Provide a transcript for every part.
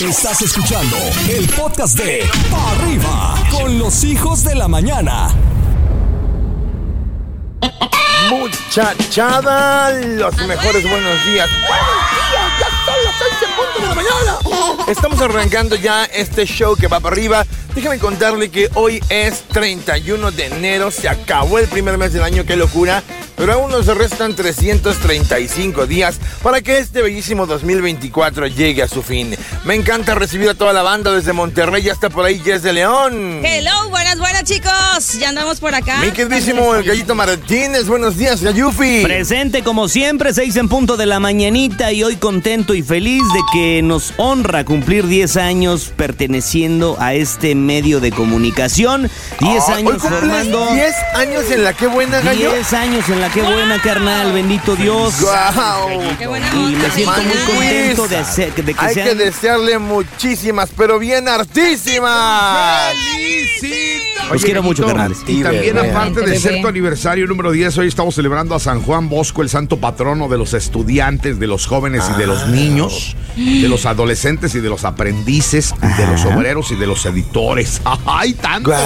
Estás escuchando el podcast de Pa' Arriba con los hijos de la mañana. Muchachada, los mejores buenos días. ¡Buenos días! ¡Ya son las 6 en punto de la mañana! Estamos arrancando ya este show que va para arriba. Déjame contarle que hoy es 31 de enero, se acabó el primer mes del año, qué locura. Pero aún nos restan 335 días para que este bellísimo 2024 llegue a su fin. Me encanta recibir a toda la banda desde Monterrey, ya está por ahí Jess de León. Hello, buenas, buenas chicos. Ya andamos por acá. Mi queridísimo el Gallito Martínez, buenos días, Gayufi. Presente como siempre, seis en punto de la mañanita y hoy contento y feliz de que nos honra cumplir 10 años perteneciendo a este medio de comunicación. 10 Ah, años formando. 10 años en la que buena gallo. 10 años en la que buena carnal, bendito Dios. Qué buena Y me siento muy contento de, hacer- de que Hay sean que desearle muchísimas, pero bien hartísimas. Los quiero mucho, carnales. Y también bebé. aparte de ser tu aniversario número 10, hoy estamos celebrando a San Juan Bosco, el santo patrono de los estudiantes, de los jóvenes y de Ah. los niños, de los adolescentes y de los aprendices, y de los obreros y de los editores. ¡Ay, tanto! Guau.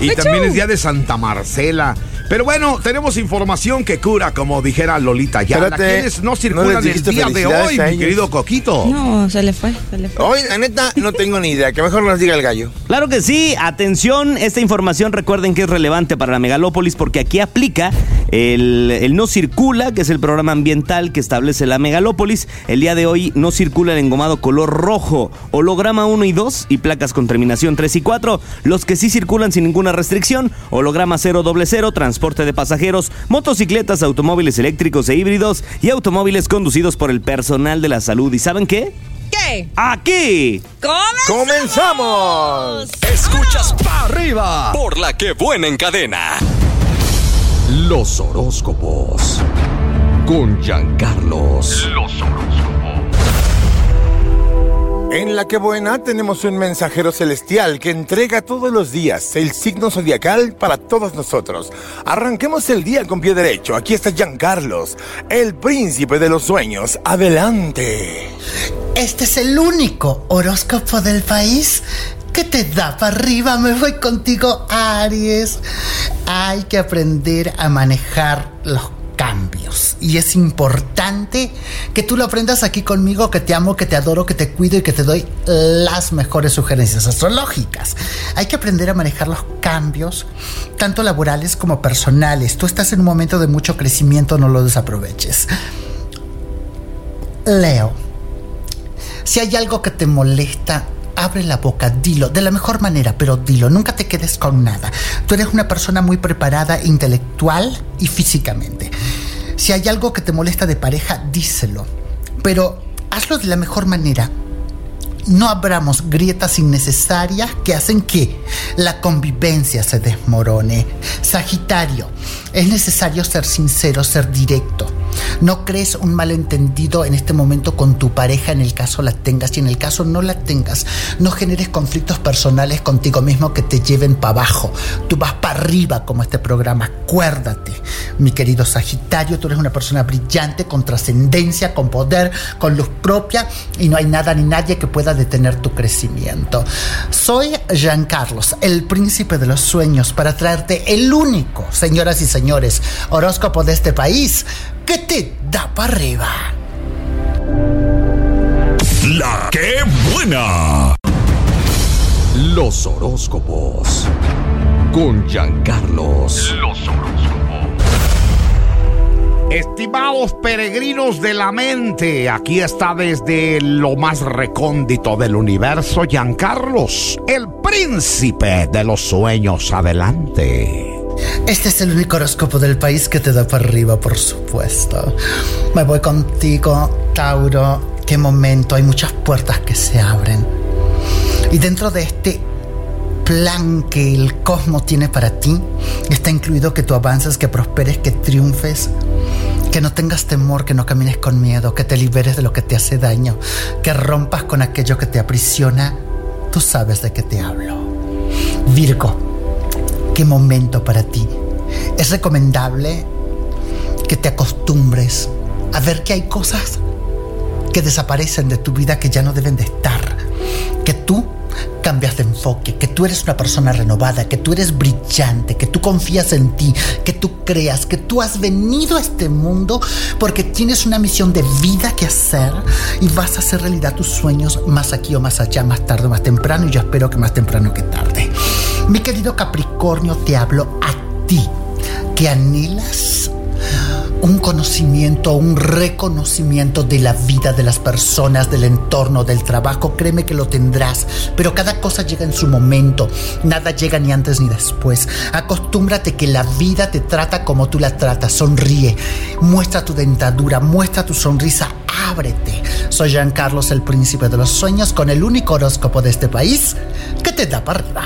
Y también es día de Santa Marcela. Pero bueno, tenemos información que cura, como dijera Lolita ya. Espérate, ¿Quiénes no no circulan el día de hoy, mi querido Coquito? No, se le fue, se le fue. Hoy, la neta, no tengo ni idea. Que mejor nos diga el gallo. Claro que sí, atención, esta información recuerden que es relevante para la megalópolis porque aquí aplica el, el no circula, que es el programa ambiental que establece la megalópolis. El día de hoy no circula el engomado color rojo, holograma 1 y 2 y placas con terminación 3 y 4. Los que sí circulan sin ninguna restricción, holograma 000, transporte de pasajeros, motocicletas, automóviles eléctricos e híbridos y automóviles conducidos por el personal de la salud. ¿Y saben qué? ¿Qué? Aquí. ¡Comenzamos! Escuchas Pa' Arriba por la que buena en cadena. Los horóscopos. Con Giancarlos. Los En la que buena tenemos un mensajero celestial que entrega todos los días el signo zodiacal para todos nosotros. Arranquemos el día con pie derecho. Aquí está Giancarlos, el príncipe de los sueños. Adelante. Este es el único horóscopo del país que te da para arriba. Me voy contigo, Aries. Hay que aprender a manejar los cambios. Y es importante que tú lo aprendas aquí conmigo, que te amo, que te adoro, que te cuido y que te doy las mejores sugerencias astrológicas. Hay que aprender a manejar los cambios, tanto laborales como personales. Tú estás en un momento de mucho crecimiento, no lo desaproveches. Leo. Si hay algo que te molesta, abre la boca, dilo, de la mejor manera, pero dilo, nunca te quedes con nada. Tú eres una persona muy preparada intelectual y físicamente. Si hay algo que te molesta de pareja, díselo, pero hazlo de la mejor manera. No abramos grietas innecesarias que hacen que la convivencia se desmorone. Sagitario, es necesario ser sincero, ser directo. No crees un malentendido en este momento con tu pareja en el caso la tengas y en el caso no la tengas. No generes conflictos personales contigo mismo que te lleven para abajo. Tú vas para arriba como este programa. Acuérdate, mi querido Sagitario, tú eres una persona brillante, con trascendencia, con poder, con luz propia y no hay nada ni nadie que pueda detener tu crecimiento. Soy Jean Carlos, el príncipe de los sueños, para traerte el único, señoras y señores, horóscopo de este país que te da para arriba. La que buena. Los horóscopos. Con Giancarlos. Los Estimados peregrinos de la mente, aquí está desde lo más recóndito del universo Giancarlos, el príncipe de los sueños. Adelante. Este es el único horóscopo del país que te da para arriba, por supuesto. Me voy contigo, Tauro. Qué momento, hay muchas puertas que se abren. Y dentro de este plan que el cosmos tiene para ti, está incluido que tú avances, que prosperes, que triunfes, que no tengas temor, que no camines con miedo, que te liberes de lo que te hace daño, que rompas con aquello que te aprisiona. Tú sabes de qué te hablo. Virgo, qué momento para ti. Es recomendable que te acostumbres a ver que hay cosas que desaparecen de tu vida que ya no deben de estar. que tú cambias de enfoque, que tú eres una persona renovada, que tú eres brillante, que tú confías en ti, que tú creas, que tú has venido a este mundo porque tienes una misión de vida que hacer y vas a hacer realidad tus sueños más aquí o más allá, más tarde o más temprano y yo espero que más temprano que tarde. Mi querido Capricornio, te hablo a ti, que anhelas un conocimiento, un reconocimiento de la vida de las personas, del entorno, del trabajo, créeme que lo tendrás, pero cada cosa llega en su momento, nada llega ni antes ni después. Acostúmbrate que la vida te trata como tú la tratas, sonríe, muestra tu dentadura, muestra tu sonrisa, ábrete. Soy Jean Carlos, el príncipe de los sueños, con el único horóscopo de este país que te da para arriba.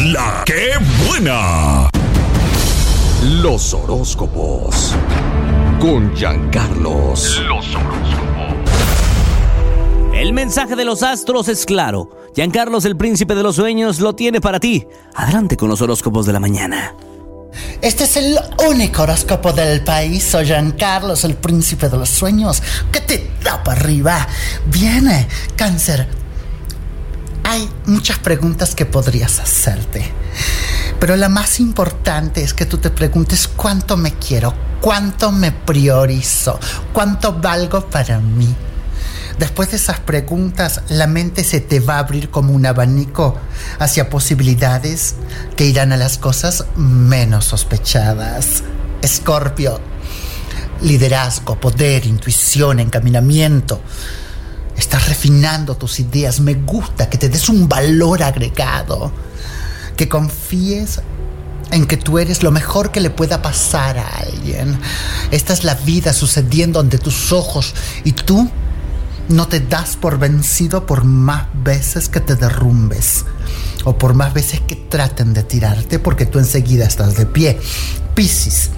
La que buena. Los horóscopos. Con Giancarlos. Los horóscopos. El mensaje de los astros es claro. Giancarlos, el príncipe de los sueños, lo tiene para ti. Adelante con los horóscopos de la mañana. Este es el único horóscopo del país. Soy Jean Carlos, el príncipe de los sueños. que te da para arriba? Viene, cáncer. Hay muchas preguntas que podrías hacerte. Pero la más importante es que tú te preguntes cuánto me quiero, cuánto me priorizo, cuánto valgo para mí. Después de esas preguntas, la mente se te va a abrir como un abanico hacia posibilidades que irán a las cosas menos sospechadas. Escorpio, liderazgo, poder, intuición, encaminamiento. Estás refinando tus ideas. Me gusta que te des un valor agregado. Que confíes en que tú eres lo mejor que le pueda pasar a alguien. Esta es la vida sucediendo ante tus ojos y tú no te das por vencido por más veces que te derrumbes o por más veces que traten de tirarte porque tú enseguida estás de pie. Piscis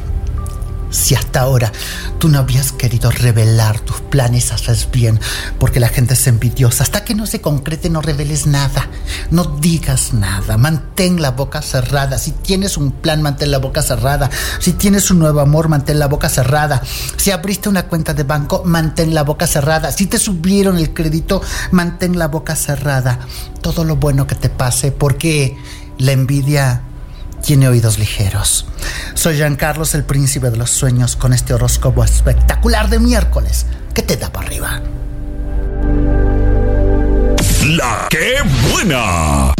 si hasta ahora tú no habías querido revelar tus planes, haces bien, porque la gente es envidiosa. Hasta que no se concrete, no reveles nada, no digas nada, mantén la boca cerrada. Si tienes un plan, mantén la boca cerrada. Si tienes un nuevo amor, mantén la boca cerrada. Si abriste una cuenta de banco, mantén la boca cerrada. Si te subieron el crédito, mantén la boca cerrada. Todo lo bueno que te pase, porque la envidia tiene oídos ligeros. Soy Jean Carlos, el príncipe de los sueños, con este horóscopo espectacular de miércoles que te da para arriba. La que buena.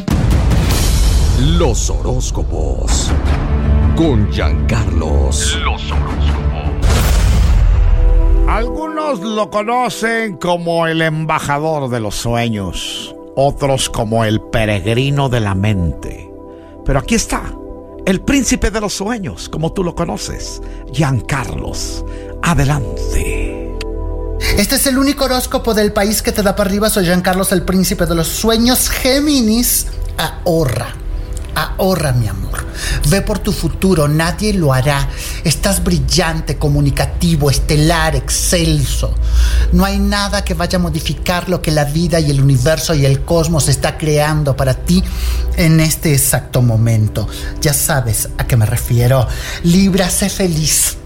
Los horóscopos. Con Giancarlos. Los horóscopos. Algunos lo conocen como el embajador de los sueños, otros como el peregrino de la mente. Pero aquí está el príncipe de los sueños, como tú lo conoces, Giancarlos. Adelante. Este es el único horóscopo del país que te da para arriba. Soy Giancarlos, el príncipe de los sueños. Géminis, ahorra. Ahorra, mi amor. Ve por tu futuro, nadie lo hará. Estás brillante, comunicativo, estelar, excelso. No hay nada que vaya a modificar lo que la vida y el universo y el cosmos está creando para ti en este exacto momento. Ya sabes a qué me refiero. Libra, sé feliz.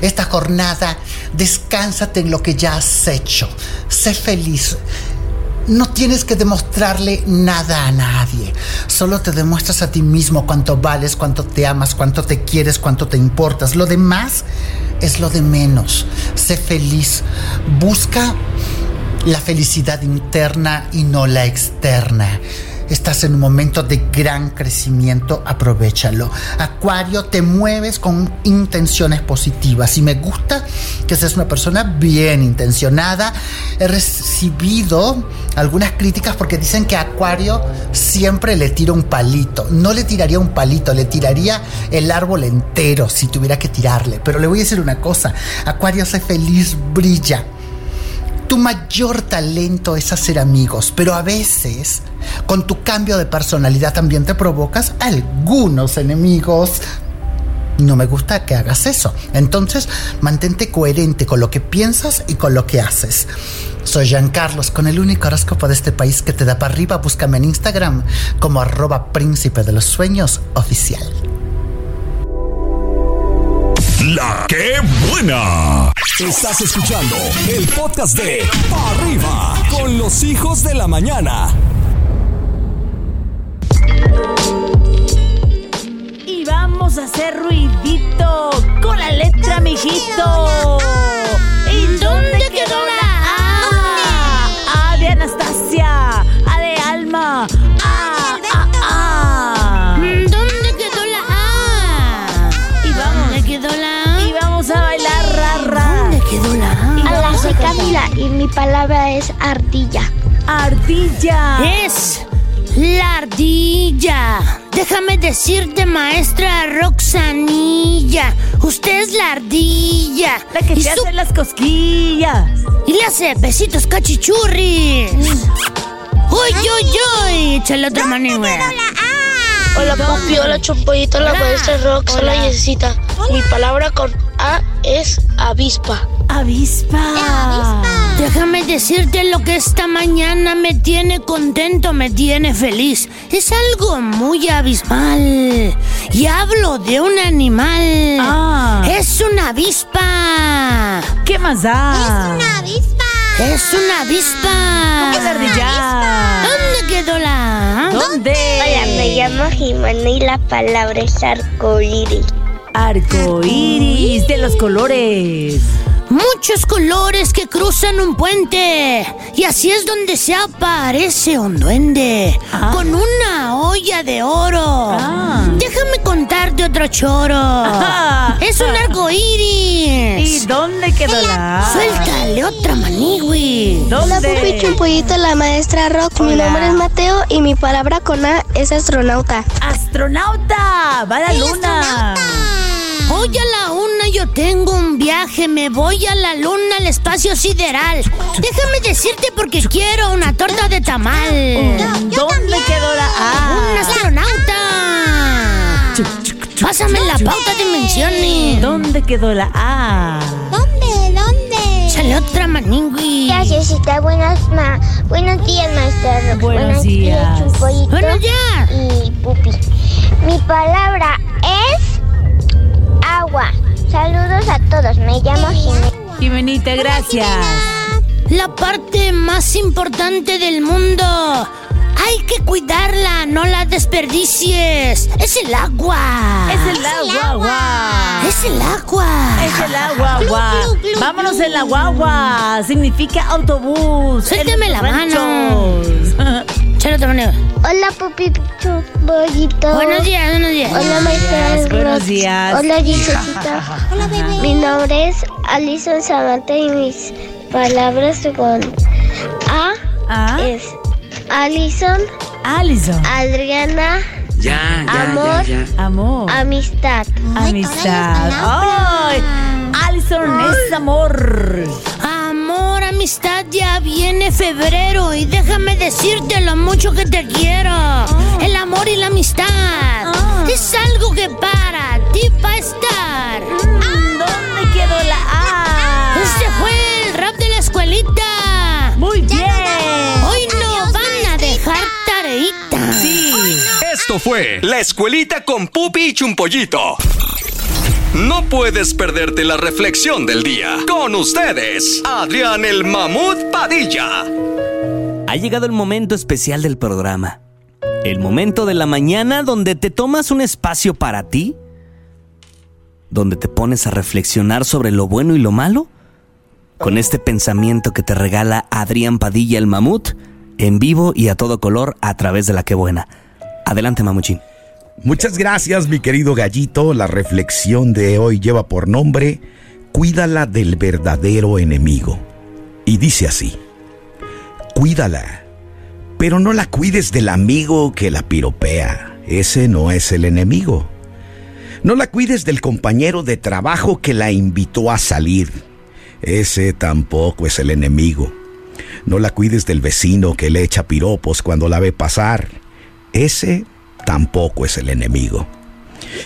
Esta jornada, descánsate en lo que ya has hecho. Sé feliz. No tienes que demostrarle nada a nadie. Solo te demuestras a ti mismo cuánto vales, cuánto te amas, cuánto te quieres, cuánto te importas. Lo demás es lo de menos. Sé feliz. Busca la felicidad interna y no la externa. Estás en un momento de gran crecimiento, aprovechalo. Acuario, te mueves con intenciones positivas y me gusta que seas una persona bien intencionada. He recibido algunas críticas porque dicen que a Acuario siempre le tira un palito. No le tiraría un palito, le tiraría el árbol entero si tuviera que tirarle. Pero le voy a decir una cosa, Acuario, sé feliz, brilla. Tu mayor talento es hacer amigos, pero a veces con tu cambio de personalidad también te provocas algunos enemigos. No me gusta que hagas eso. Entonces, mantente coherente con lo que piensas y con lo que haces. Soy Jean Carlos, con el único horóscopo de este país que te da para arriba. Búscame en Instagram como arroba príncipe de los sueños oficial. La que buena. Estás escuchando el podcast de Pa' Arriba con los hijos de la mañana. Y vamos a hacer ruidito con la letra, mijito. Mi palabra es ardilla. Ardilla. Es la ardilla. Déjame decirte, maestra Roxanilla. Usted es la ardilla. La que y, te su- hace las cosquillas. y le hace besitos cachichurris. Uy, uy, uy. Échale otra manera. Hola, Pupi, hola, Chompollito, hola, Hola. maestra Rox, hola, Yesita. Mi palabra con A es avispa. Avispa. Déjame decirte lo que esta mañana me tiene contento, me tiene feliz. Es algo muy abismal. Y hablo de un animal. Ah. Es una avispa. ¿Qué más da? avispa. Es una avispa. ¿Qué es ardilla? ¿Dónde quedó la? ¿Dónde? Hola, me llamo Jimena y la palabra es arcoíris. Arco iris de los colores. Muchos colores que cruzan un puente. Y así es donde se aparece un duende. Ah. Con una olla de oro. Ah. Déjame contarte otro choro. Es un arco ¿Y iris. dónde quedó la A? Suéltale otra manigui. Hola, Pupi, ¿Dónde? Chompollito, la maestra Rox. Mi nombre es Mateo y mi palabra con A es astronauta. Astronauta. Va a la luna. Hoy a la una yo tengo un viaje, me voy a la luna, al espacio sideral. Déjame decirte porque quiero una torta de tamal. ¿Dónde quedó la ¡Un A? astronauta! Pásame la pauta de menciones. ¿Dónde quedó la A? ¿Dónde? ¿Dónde? Sale otra maningui. Gracias, Yesita. Buenas, ma buenos días, maestra Rox. Buenos días. Chompollito Buenos días. y Pupi. Mi palabra agua. Saludos a todos. Me llamo Jimena. Jimenita, gracias. La parte más importante del mundo. Hay que cuidarla, no la desperdicies. Es el agua. Es el agua, guau. Es el agua. Es el agua, guau. Vámonos en la guagua. Significa autobús. Suéltame la mano. Chale otra manera. Hola, Pupi Chompollito. Buenos días, buenos días. Hola, maestra buenos días. Hola, Gisecita. Hola, bebé. Mi nombre es Alison Samantha y mis palabras con A Ah, es Alison, Alison. Adriana, Ya, ya, Amor. ya, ya. Amor. amistad. Amistad. ¡Ay! Alison es amor. Amistad, ya viene febrero y déjame decirte lo mucho que te quiero. El amor y la amistad es algo que para ti va a estar. ¿Dónde quedó la A? Este fue el rap de la escuelita. Fue La Escuelita con Pupi y Chumpollito. No puedes perderte la reflexión del día. Con ustedes, Adrián el Mamut Padilla. Ha llegado el momento especial del programa. El momento de la mañana donde te tomas un espacio para ti. Donde te pones a reflexionar sobre lo bueno y lo malo. Con este pensamiento que te regala Adrián Padilla el Mamut. En vivo y a todo color a través de la que buena. Adelante, Mamuchín. Muchas gracias, mi querido gallito. La reflexión de hoy lleva por nombre Cuídala del verdadero enemigo. Y dice así, Cuídala, pero no la cuides del amigo que la piropea. Ese no es el enemigo. No la cuides del compañero de trabajo que la invitó a salir. Ese tampoco es el enemigo. No la cuides del vecino que le echa piropos cuando la ve pasar. Ese tampoco es el enemigo.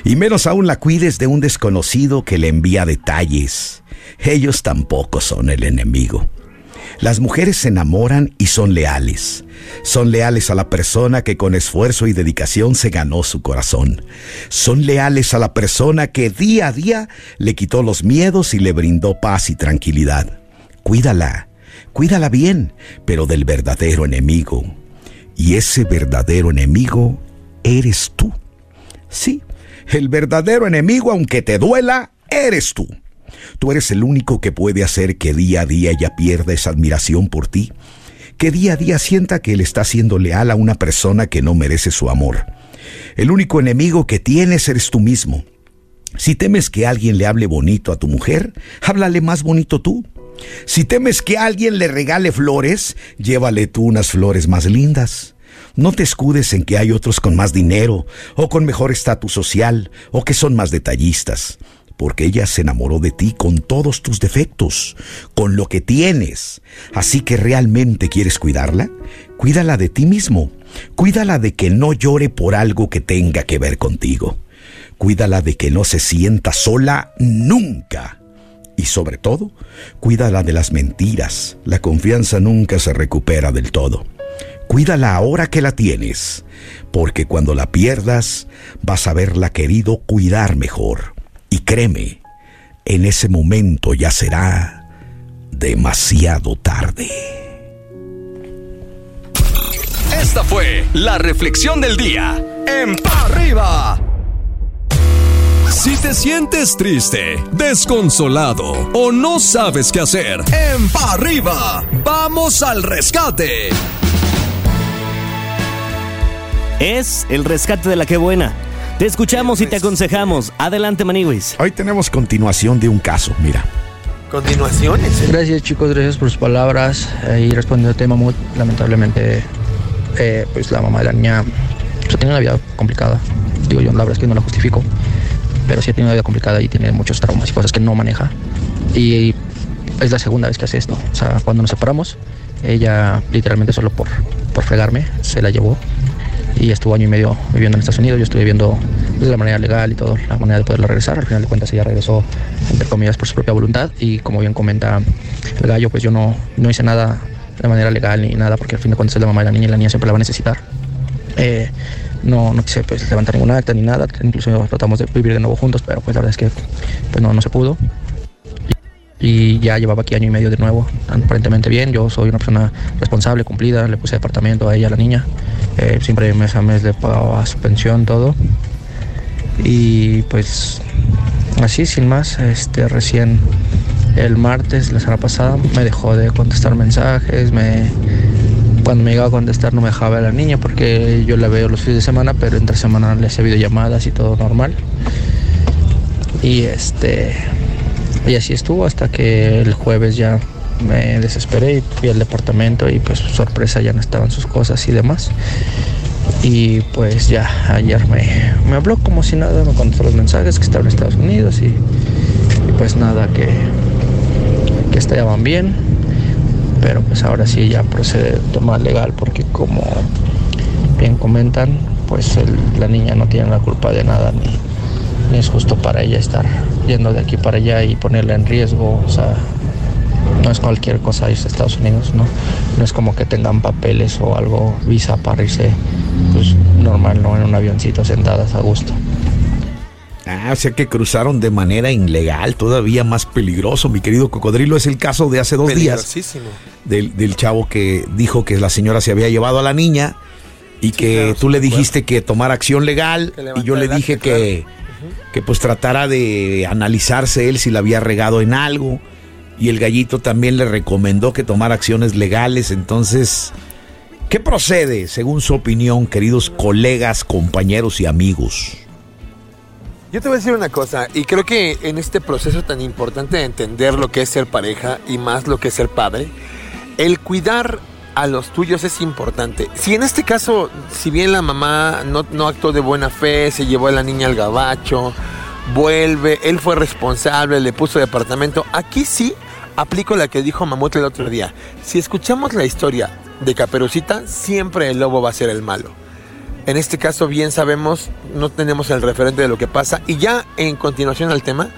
Y menos aún la cuides de un desconocido que le envía detalles. Ellos tampoco son el enemigo. Las mujeres se enamoran y son leales. Son leales a la persona que con esfuerzo y dedicación se ganó su corazón. Son leales a la persona que día a día le quitó los miedos y le brindó paz y tranquilidad. Cuídala, cuídala bien, pero del verdadero enemigo. Y ese verdadero enemigo eres tú. Sí, el verdadero enemigo, aunque te duela, eres tú. Tú eres el único que puede hacer que día a día ella pierda esa admiración por ti, que día a día sienta que él está siendo leal a una persona que no merece su amor. El único enemigo que tienes eres tú mismo. Si temes que alguien le hable bonito a tu mujer, háblale más bonito tú. Si temes que alguien le regale flores, llévale tú unas flores más lindas. No te escudes en que hay otros con más dinero, o con mejor estatus social, o que son más detallistas porque ella se enamoró de ti con todos tus defectos, con lo que tienes. Así que realmente quieres cuidarla, cuídala de ti mismo, cuídala de que no llore por algo que tenga que ver contigo, cuídala de que no se sienta sola nunca. Y sobre todo, cuídala de las mentiras, la confianza nunca se recupera del todo. Cuídala ahora que la tienes, porque cuando la pierdas vas a haberla querido cuidar mejor. Y créeme, en ese momento ya será demasiado tarde. Esta fue la reflexión del día en Pa' Arriba. Si te sientes triste, desconsolado o no sabes qué hacer, en Pa' Arriba, vamos al rescate. Es el rescate de la que buena. Te escuchamos y te aconsejamos. Adelante, Maniwis. Hoy tenemos continuación de un caso, mira. Continuaciones. Gracias chicos, gracias por sus palabras. Eh, y respondiendo al tema, Mamut, lamentablemente, eh, pues la mamá de la niña pues, tiene una vida complicada. Digo yo, la verdad es que no la justifico, pero sí tiene una vida complicada y tiene muchos traumas y cosas que no maneja. Y es la segunda vez que hace esto. O sea, cuando nos separamos, ella literalmente solo por, por fregarme se la llevó y estuvo año y medio viviendo en Estados Unidos. Yo estuve viviendo de la manera legal y todo, la manera de poderla regresar. Al final de cuentas ella regresó, entre comillas, por su propia voluntad y como bien comenta el gallo, pues yo no, no hice nada de manera legal ni nada porque al fin de cuentas es la mamá de la niña y la niña siempre la va a necesitar. Eh, no, no quise pues, levantar ningún acta ni nada, incluso tratamos de vivir de nuevo juntos, pero pues la verdad es que pues, no, no se pudo y ya llevaba aquí año y medio de nuevo, aparentemente bien. Yo soy una persona responsable, cumplida, le puse departamento a ella, a la niña. Eh, siempre mes a mes le pagaba su pensión, todo. Y pues así, sin más, este, recién el martes, la semana pasada, me dejó de contestar mensajes, me, cuando me llegaba a contestar no me dejaba ver a la niña porque yo la veo los fines de semana, pero entre semana le hacía videollamadas y todo normal. Y este y así estuvo hasta que el jueves ya me desesperé y fui al departamento y pues sorpresa ya no estaban sus cosas y demás. Y pues ya ayer me, me habló como si nada, me contestó los mensajes que estaba en Estados Unidos y, pues nada, que, que estaban bien. Pero pues ahora sí ya procede tema legal porque como bien comentan, pues la niña no tiene la culpa de nada ni, ni es justo para ella estar yendo de aquí para allá y ponerla en riesgo. O sea, no es cualquier cosa irse a Estados Unidos, ¿no? No es como que tengan papeles o algo, visa para irse, pues normal, ¿no? En un avioncito sentadas a gusto. Ah, o sea que cruzaron de manera ilegal, todavía más peligroso, mi querido cocodrilo. Es el caso de hace dos días del, del chavo que dijo que la señora se había llevado a la niña y que claro, tú sí le dijiste que tomara acción legal y yo le dije que, que pues tratara de analizarse él si la había regado en algo y el gallito también le recomendó que tomara acciones legales. Entonces, ¿qué procede según su opinión, queridos colegas, compañeros y amigos? Yo te voy a decir una cosa, y creo que en este proceso tan importante de entender lo que es ser pareja y más lo que es ser padre, el cuidar a los tuyos es importante. Si en este caso, si bien la mamá no, no actuó de buena fe, se llevó a la niña al gabacho, vuelve, él fue responsable, le puso departamento, aquí sí aplico la que dijo Mamut el otro día. Si escuchamos la historia de Caperucita, siempre el lobo va a ser el malo. En este caso, bien sabemos, no tenemos el referente de lo que pasa. Y ya en continuación al tema,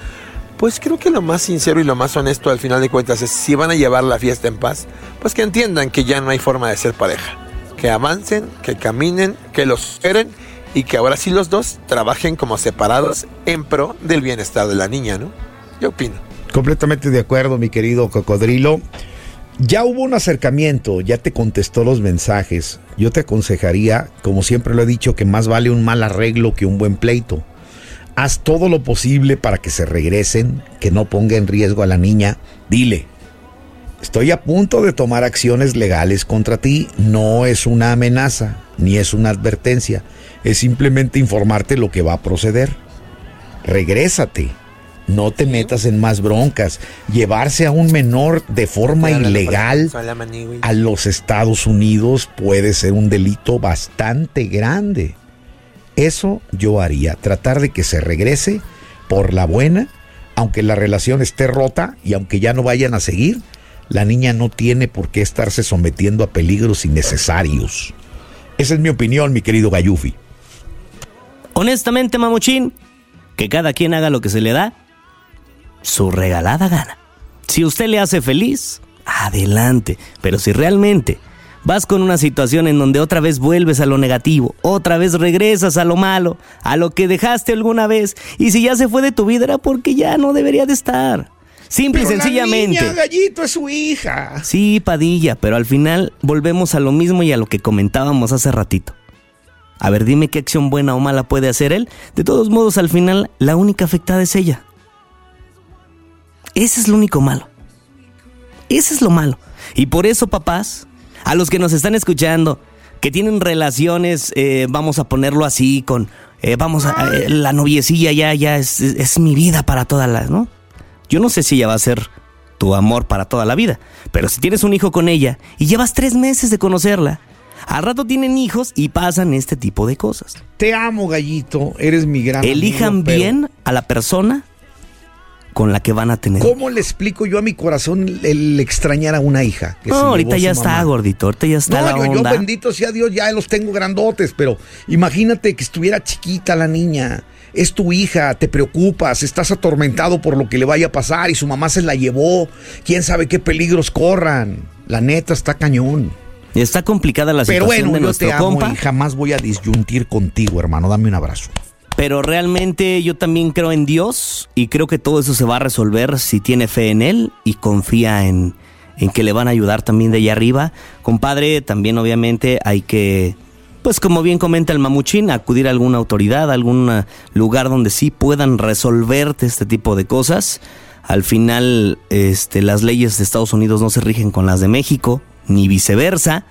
Pues creo que lo más sincero y lo más honesto al final de cuentas es si van a llevar la fiesta en paz, pues que entiendan que ya no hay forma de ser pareja. Que avancen, que caminen, que los esperen y que ahora sí los dos trabajen como separados en pro del bienestar de la niña, ¿no? Yo opino. Completamente de acuerdo, mi querido cocodrilo. Ya hubo un acercamiento, ya te contestó los mensajes. Yo te aconsejaría, como siempre lo he dicho, que más vale un mal arreglo que un buen pleito. Haz todo lo posible para que se regresen, que no ponga en riesgo a la niña. Dile, estoy a punto de tomar acciones legales contra ti. No es una amenaza, ni es una advertencia. Es simplemente informarte lo que va a proceder. Regrésate no te metas en más broncas. Llevarse a un menor de forma ilegal a los Estados Unidos puede ser un delito bastante grande. Eso yo haría, tratar de que se regrese por la buena, aunque la relación esté rota y aunque ya no vayan a seguir, la niña no tiene por qué estarse sometiendo a peligros innecesarios. Esa es mi opinión, mi querido Gayufi. Honestamente, mamuchín, que cada quien haga lo que se le da su regalada gana. Si usted le hace feliz, adelante. Pero si realmente vas con una situación en donde otra vez vuelves a lo negativo, otra vez regresas a lo malo, a lo que dejaste alguna vez, y si ya se fue de tu vida era porque ya no debería de estar. Simple y sencillamente. La niña, gallito es su hija. Sí, Padilla, pero al final volvemos a lo mismo y a lo que comentábamos hace ratito. A ver, dime qué acción buena o mala puede hacer él. De todos modos, al final, la única afectada es ella. Ese es lo único malo. Ese es lo malo. Y por eso, papás, a los que nos están escuchando, que tienen relaciones, eh, vamos a ponerlo así, con, eh, vamos a, eh, la noviecilla ya, ya es, es, mi vida para toda la, ¿no? Yo no sé si ella va a ser tu amor para toda la vida, pero si tienes un hijo con ella y llevas tres meses de conocerla, al rato tienen hijos y pasan este tipo de cosas. Te amo, gallito, eres mi gran Elijan bien a la persona con la que van a tener. ¿Cómo le explico yo a mi corazón el extrañar a una hija? no, ahorita ya está, gordito, ahorita ya está no, yo, bendito sea Dios, ya los tengo grandotes, pero imagínate que estuviera chiquita la niña. Es tu hija, te preocupas, estás atormentado por lo que le vaya a pasar y su mamá se la llevó. Quién sabe qué peligros corran. La neta está cañón. Está complicada la Pero situación bueno, de yo nuestro te amo compa. y jamás voy a disyuntir contigo, hermano. Dame un abrazo. Pero realmente yo también creo en Dios y creo que todo eso se va a resolver si tiene fe en Él y confía en, en que le van a ayudar también de allá arriba. Compadre, también obviamente hay que, pues como bien comenta el mamuchín, acudir a alguna autoridad, a algún lugar donde sí puedan resolverte este tipo de cosas. Al final, este, las leyes de Estados Unidos no se rigen con las de México, ni viceversa.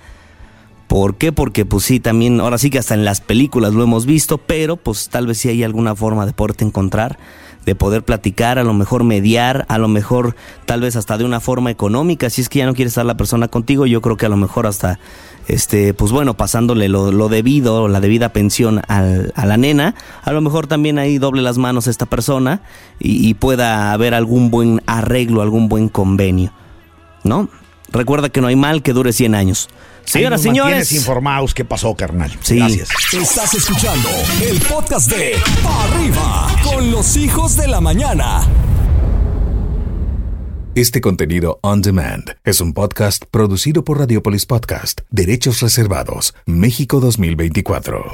¿Por qué? Porque pues sí, también, ahora sí que hasta en las películas lo hemos visto, pero pues tal vez sí hay alguna forma de poderte encontrar, de poder platicar, a lo mejor mediar, a lo mejor tal vez hasta de una forma económica, si es que ya no quiere estar la persona contigo, yo creo que a lo mejor hasta, este, pues bueno, pasándole lo, lo debido, la debida pensión al- a la nena, a lo mejor también ahí doble las manos esta persona y, y pueda haber algún buen arreglo, algún buen convenio, ¿no? Recuerda que no hay mal que dure 100 años. Señoras, nos señores. informados qué pasó, carnal. Sí. Gracias. Estás escuchando el podcast de Pa' Arriba con los hijos de la mañana. Este contenido on demand es un podcast producido por Radiopolis Podcast, Derechos Reservados, México 2024.